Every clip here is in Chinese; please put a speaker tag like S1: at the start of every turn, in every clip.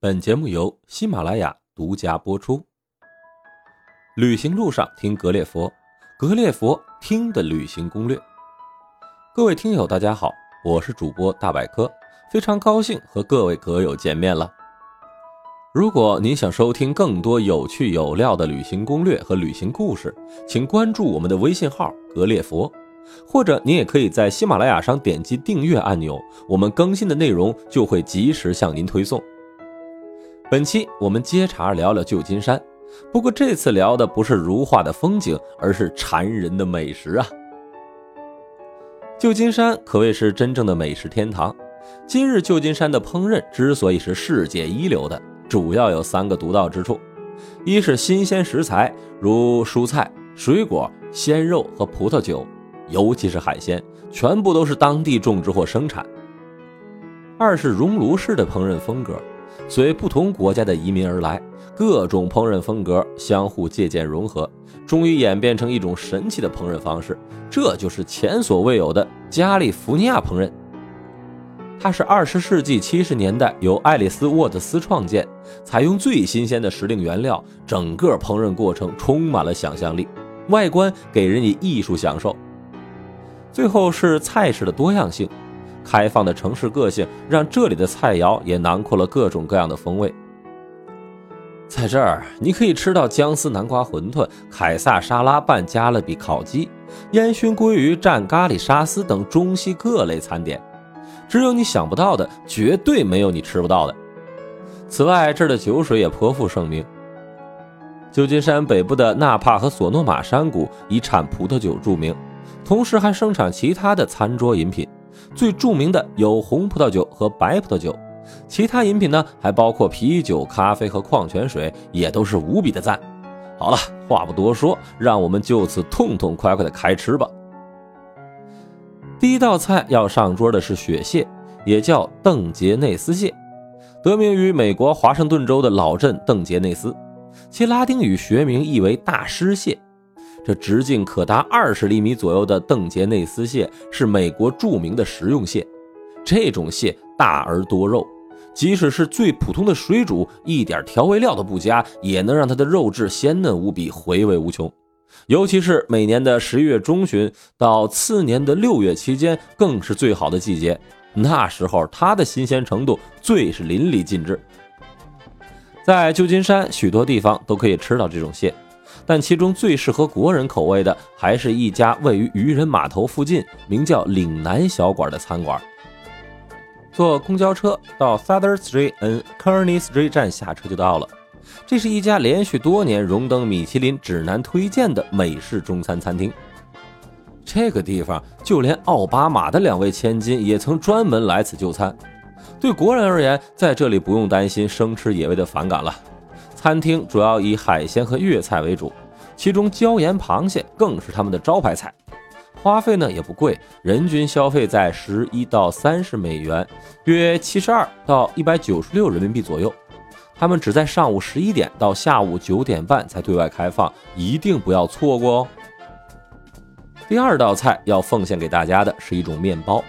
S1: 本节目由喜马拉雅独家播出。旅行路上听格列佛，格列佛听的旅行攻略。各位听友，大家好，我是主播大百科，非常高兴和各位格友见面了。如果您想收听更多有趣有料的旅行攻略和旅行故事，请关注我们的微信号“格列佛”，或者您也可以在喜马拉雅上点击订阅按钮，我们更新的内容就会及时向您推送。本期我们接茬聊聊旧金山，不过这次聊的不是如画的风景，而是馋人的美食啊！旧金山可谓是真正的美食天堂。今日旧金山的烹饪之所以是世界一流的，主要有三个独到之处：一是新鲜食材，如蔬菜、水果、鲜肉和葡萄酒，尤其是海鲜，全部都是当地种植或生产；二是熔炉式的烹饪风格。随不同国家的移民而来，各种烹饪风格相互借鉴融合，终于演变成一种神奇的烹饪方式。这就是前所未有的加利福尼亚烹饪。它是二十世纪七十年代由爱丽丝·沃特斯创建，采用最新鲜的时令原料，整个烹饪过程充满了想象力，外观给人以艺术享受。最后是菜式的多样性。开放的城市个性让这里的菜肴也囊括了各种各样的风味。在这儿，你可以吃到姜丝南瓜馄饨、凯撒沙拉拌加勒比烤鸡、烟熏鲑鱼蘸咖喱沙司等中西各类餐点。只有你想不到的，绝对没有你吃不到的。此外，这儿的酒水也颇负盛名。旧金山北部的纳帕和索诺玛山谷以产葡萄酒著名，同时还生产其他的餐桌饮品。最著名的有红葡萄酒和白葡萄酒，其他饮品呢还包括啤酒、咖啡和矿泉水，也都是无比的赞。好了，话不多说，让我们就此痛痛快快的开吃吧。第一道菜要上桌的是雪蟹，也叫邓杰内斯蟹，得名于美国华盛顿州的老镇邓杰内斯，其拉丁语学名意为大师蟹。这直径可达二十厘米左右的邓杰内斯蟹是美国著名的食用蟹。这种蟹大而多肉，即使是最普通的水煮，一点调味料都不加，也能让它的肉质鲜嫩无比，回味无穷。尤其是每年的十一月中旬到次年的六月期间，更是最好的季节。那时候它的新鲜程度最是淋漓尽致。在旧金山许多地方都可以吃到这种蟹。但其中最适合国人口味的，还是一家位于渔人码头附近、名叫岭南小馆的餐馆。坐公交车到 Southern Street and Kearney Street 站下车就到了。这是一家连续多年荣登米其林指南推荐的美式中餐餐厅。这个地方就连奥巴马的两位千金也曾专门来此就餐。对国人而言，在这里不用担心生吃野味的反感了。餐厅主要以海鲜和粤菜为主，其中椒盐螃蟹更是他们的招牌菜。花费呢也不贵，人均消费在十一到三十美元，约七十二到一百九十六人民币左右。他们只在上午十一点到下午九点半才对外开放，一定不要错过哦。第二道菜要奉献给大家的是一种面包。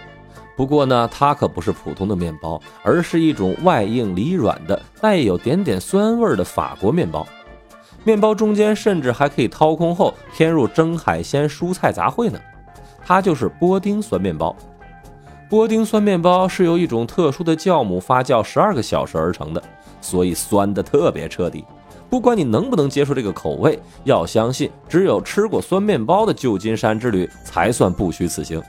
S1: 不过呢，它可不是普通的面包，而是一种外硬里软的、带有点点酸味的法国面包。面包中间甚至还可以掏空后添入蒸海鲜、蔬菜杂烩呢。它就是波丁酸面包。波丁酸面包是由一种特殊的酵母发酵十二个小时而成的，所以酸的特别彻底。不管你能不能接受这个口味，要相信只有吃过酸面包的旧金山之旅才算不虚此行。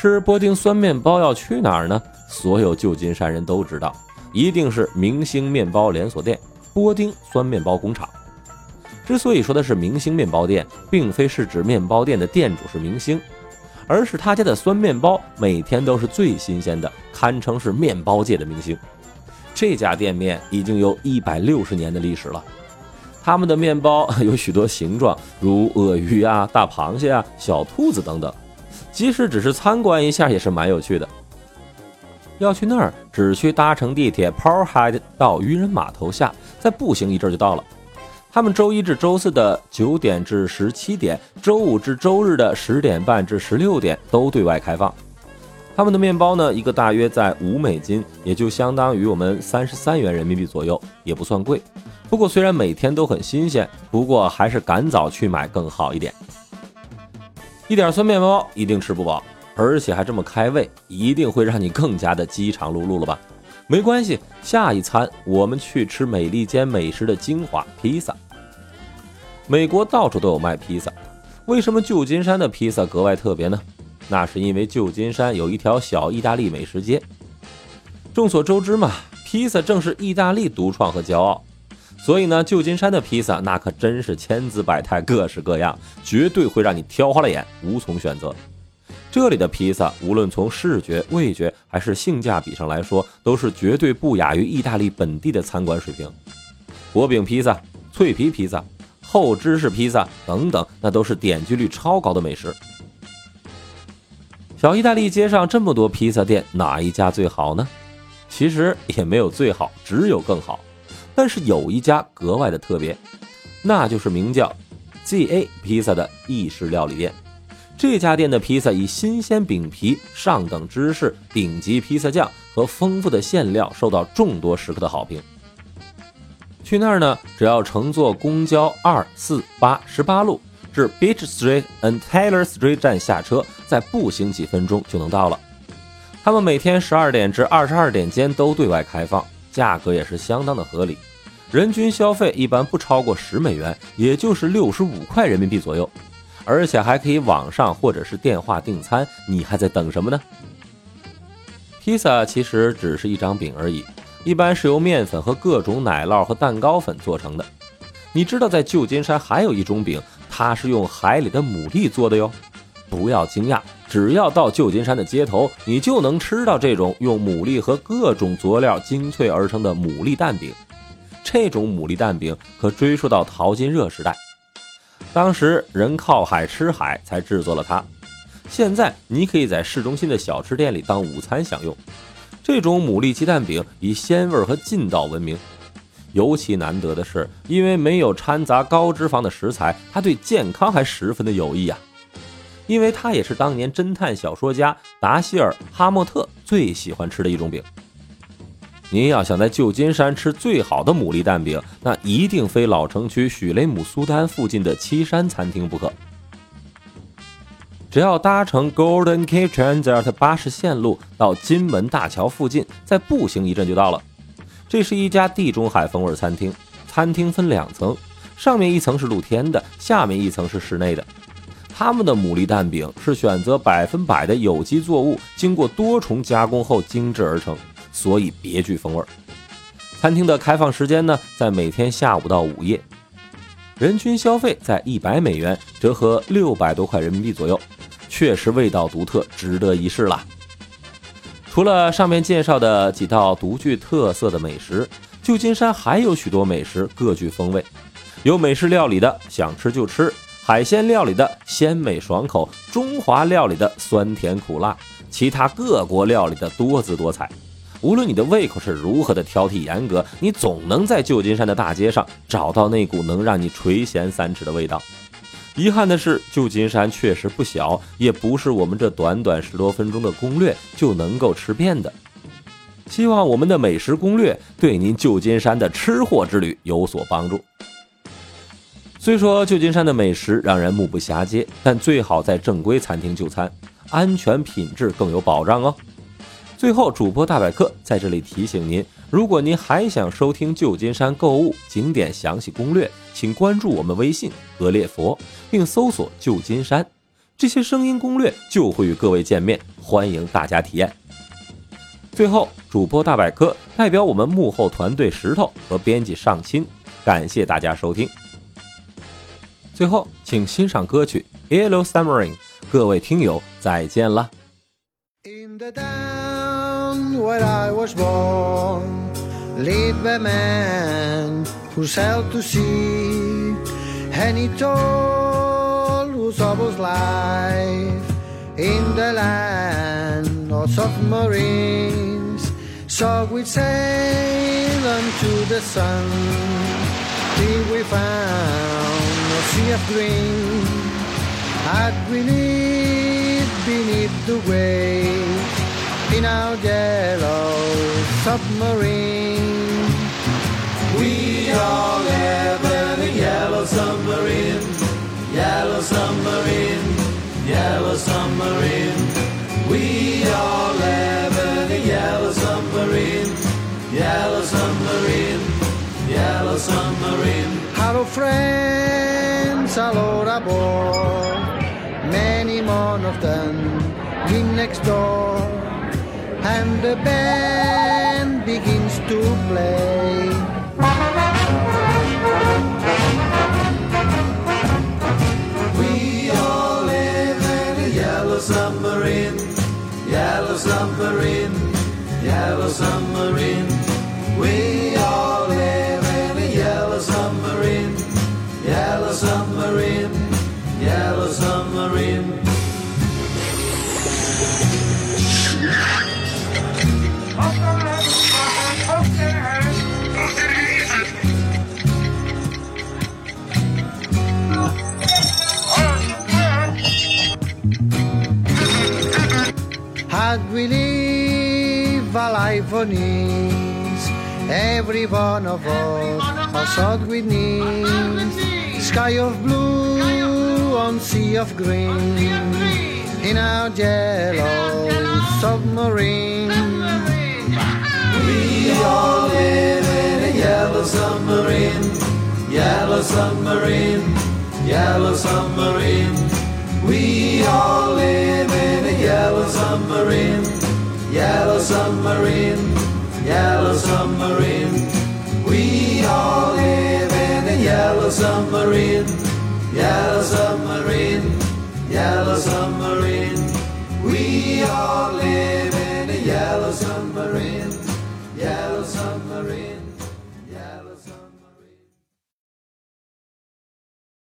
S1: 吃波丁酸面包要去哪儿呢？所有旧金山人都知道，一定是明星面包连锁店——波丁酸面包工厂。之所以说的是明星面包店，并非是指面包店的店主是明星，而是他家的酸面包每天都是最新鲜的，堪称是面包界的明星。这家店面已经有一百六十年的历史了，他们的面包 有许多形状，如鳄鱼啊、大螃蟹啊、小兔子等等。即使只是参观一下也是蛮有趣的。要去那儿，只需搭乘地铁 Powerhead 到渔人码头下，再步行一阵就到了。他们周一至周四的九点至十七点，周五至周日的十点半至十六点都对外开放。他们的面包呢，一个大约在五美金，也就相当于我们三十三元人民币左右，也不算贵。不过虽然每天都很新鲜，不过还是赶早去买更好一点。一点酸面包一定吃不饱，而且还这么开胃，一定会让你更加的饥肠辘辘了吧？没关系，下一餐我们去吃美利坚美食的精华——披萨。美国到处都有卖披萨，为什么旧金山的披萨格外特别呢？那是因为旧金山有一条小意大利美食街。众所周知嘛，披萨正是意大利独创和骄傲，所以呢，旧金山的披萨那可真是千姿百态、各式各样，绝对会让你挑花了眼，无从选择。这里的披萨无论从视觉、味觉还是性价比上来说，都是绝对不亚于意大利本地的餐馆水平。薄饼披萨、脆皮披萨、厚芝士披萨等等，那都是点击率超高的美食。小意大利街上这么多披萨店，哪一家最好呢？其实也没有最好，只有更好。但是有一家格外的特别，那就是名叫 ZA 披萨的意式料理店。这家店的披萨以新鲜饼皮、上等芝士、顶级披萨酱和丰富的馅料受到众多食客的好评。去那儿呢，只要乘坐公交二四八十八路。至 Beach Street and Taylor Street 站下车，再步行几分钟就能到了。他们每天十二点至二十二点间都对外开放，价格也是相当的合理，人均消费一般不超过十美元，也就是六十五块人民币左右，而且还可以网上或者是电话订餐。你还在等什么呢？披萨其实只是一张饼而已，一般是由面粉和各种奶酪和蛋糕粉做成的。你知道在旧金山还有一种饼？它是用海里的牡蛎做的哟，不要惊讶，只要到旧金山的街头，你就能吃到这种用牡蛎和各种佐料精粹而成的牡蛎蛋饼。这种牡蛎蛋饼可追溯到淘金热时代，当时人靠海吃海才制作了它。现在你可以在市中心的小吃店里当午餐享用。这种牡蛎鸡蛋饼以鲜味和劲道闻名。尤其难得的是，因为没有掺杂高脂肪的食材，它对健康还十分的有益啊！因为它也是当年侦探小说家达希尔·哈默特最喜欢吃的一种饼。您要想在旧金山吃最好的牡蛎蛋饼，那一定非老城区许雷姆苏丹附近的七山餐厅不可。只要搭乘 Golden Gate Transit 巴士线路到金门大桥附近，再步行一阵就到了。这是一家地中海风味餐厅，餐厅分两层，上面一层是露天的，下面一层是室内的。他们的牡蛎蛋饼是选择百分百的有机作物，经过多重加工后精制而成，所以别具风味。餐厅的开放时间呢，在每天下午到午夜，人均消费在一百美元，折合六百多块人民币左右，确实味道独特，值得一试了。除了上面介绍的几道独具特色的美食，旧金山还有许多美食各具风味。有美式料理的想吃就吃，海鲜料理的鲜美爽口，中华料理的酸甜苦辣，其他各国料理的多姿多彩。无论你的胃口是如何的挑剔严格，你总能在旧金山的大街上找到那股能让你垂涎三尺的味道。遗憾的是，旧金山确实不小，也不是我们这短短十多分钟的攻略就能够吃遍的。希望我们的美食攻略对您旧金山的吃货之旅有所帮助。虽说旧金山的美食让人目不暇接，但最好在正规餐厅就餐，安全品质更有保障哦。最后，主播大百科在这里提醒您：如果您还想收听旧金山购物景点详细攻略，请关注我们微信“格列佛”，并搜索“旧金山”，这些声音攻略就会与各位见面，欢迎大家体验。最后，主播大百科代表我们幕后团队石头和编辑上亲，感谢大家收听。最后，请欣赏歌曲《Yellow Submarine》，各位听友再见了。
S2: Where I was born lived a man who sailed to sea, and he told us of his life in the land of submarines. So we sailed unto the sun till we found a sea of green. Had we lived beneath the waves in our yellow submarine.
S1: We all live in a yellow submarine, yellow submarine, yellow submarine. We all live in a yellow submarine, yellow submarine, yellow submarine.
S2: Hello, friends, all aboard. Many more of them in next door, and the band begins to play.
S1: We all live in a yellow submarine, yellow submarine, yellow submarine. A
S2: life every one of us has thought we need. Sky of blue on sea of green, in our yellow submarine.
S1: We all live in a yellow submarine, yellow submarine, yellow submarine. We all live in a yellow submarine, yellow submarine, yellow submarine. We all live in a yellow submarine, yellow submarine, yellow submarine. We all live in a yellow submarine, yellow submarine.